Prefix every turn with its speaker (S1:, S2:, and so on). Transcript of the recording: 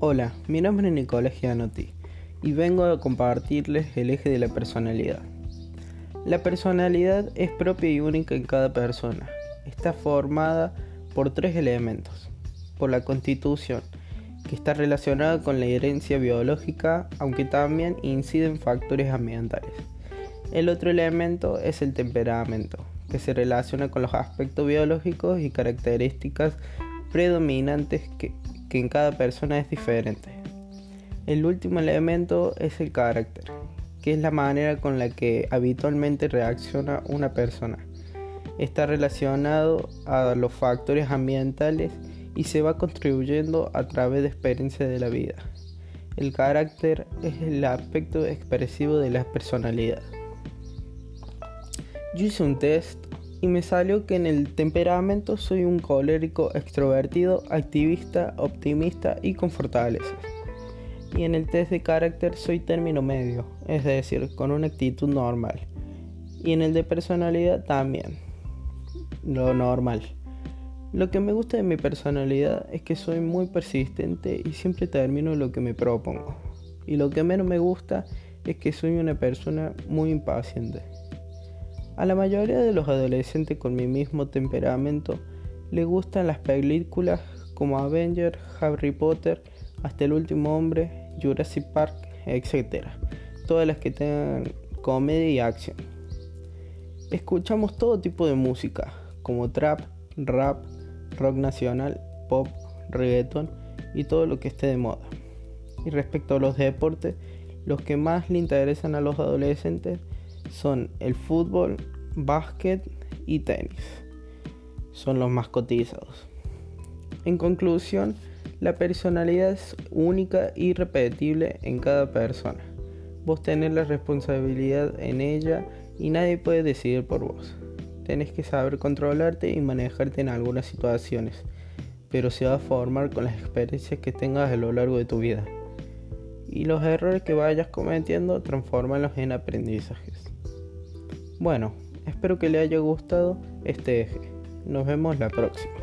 S1: Hola, mi nombre es Nicolás Gianotti y vengo a compartirles el eje de la personalidad. La personalidad es propia y única en cada persona. Está formada por tres elementos. Por la constitución, que está relacionada con la herencia biológica, aunque también inciden factores ambientales. El otro elemento es el temperamento, que se relaciona con los aspectos biológicos y características predominantes que, en cada persona es diferente. El último elemento es el carácter, que es la manera con la que habitualmente reacciona una persona. Está relacionado a los factores ambientales y se va contribuyendo a través de experiencias de la vida. El carácter es el aspecto expresivo de la personalidad. Yo hice un test y me salió que en el temperamento soy un colérico extrovertido, activista, optimista y con fortalezas. Y en el test de carácter soy término medio, es decir, con una actitud normal. Y en el de personalidad también, lo normal. Lo que me gusta de mi personalidad es que soy muy persistente y siempre termino lo que me propongo. Y lo que menos me gusta es que soy una persona muy impaciente. A la mayoría de los adolescentes con mi mismo temperamento le gustan las películas como Avenger, Harry Potter, Hasta el último hombre, Jurassic Park, etc. Todas las que tengan comedia y acción. Escuchamos todo tipo de música, como trap, rap, rock nacional, pop, reggaeton y todo lo que esté de moda. Y respecto a los deportes, los que más le interesan a los adolescentes son el fútbol, básquet y tenis. Son los más cotizados. En conclusión, la personalidad es única y repetible en cada persona. Vos tenés la responsabilidad en ella y nadie puede decidir por vos. Tenés que saber controlarte y manejarte en algunas situaciones, pero se va a formar con las experiencias que tengas a lo largo de tu vida. Y los errores que vayas cometiendo, transformanlos en aprendizajes. Bueno, espero que le haya gustado este eje. Nos vemos la próxima.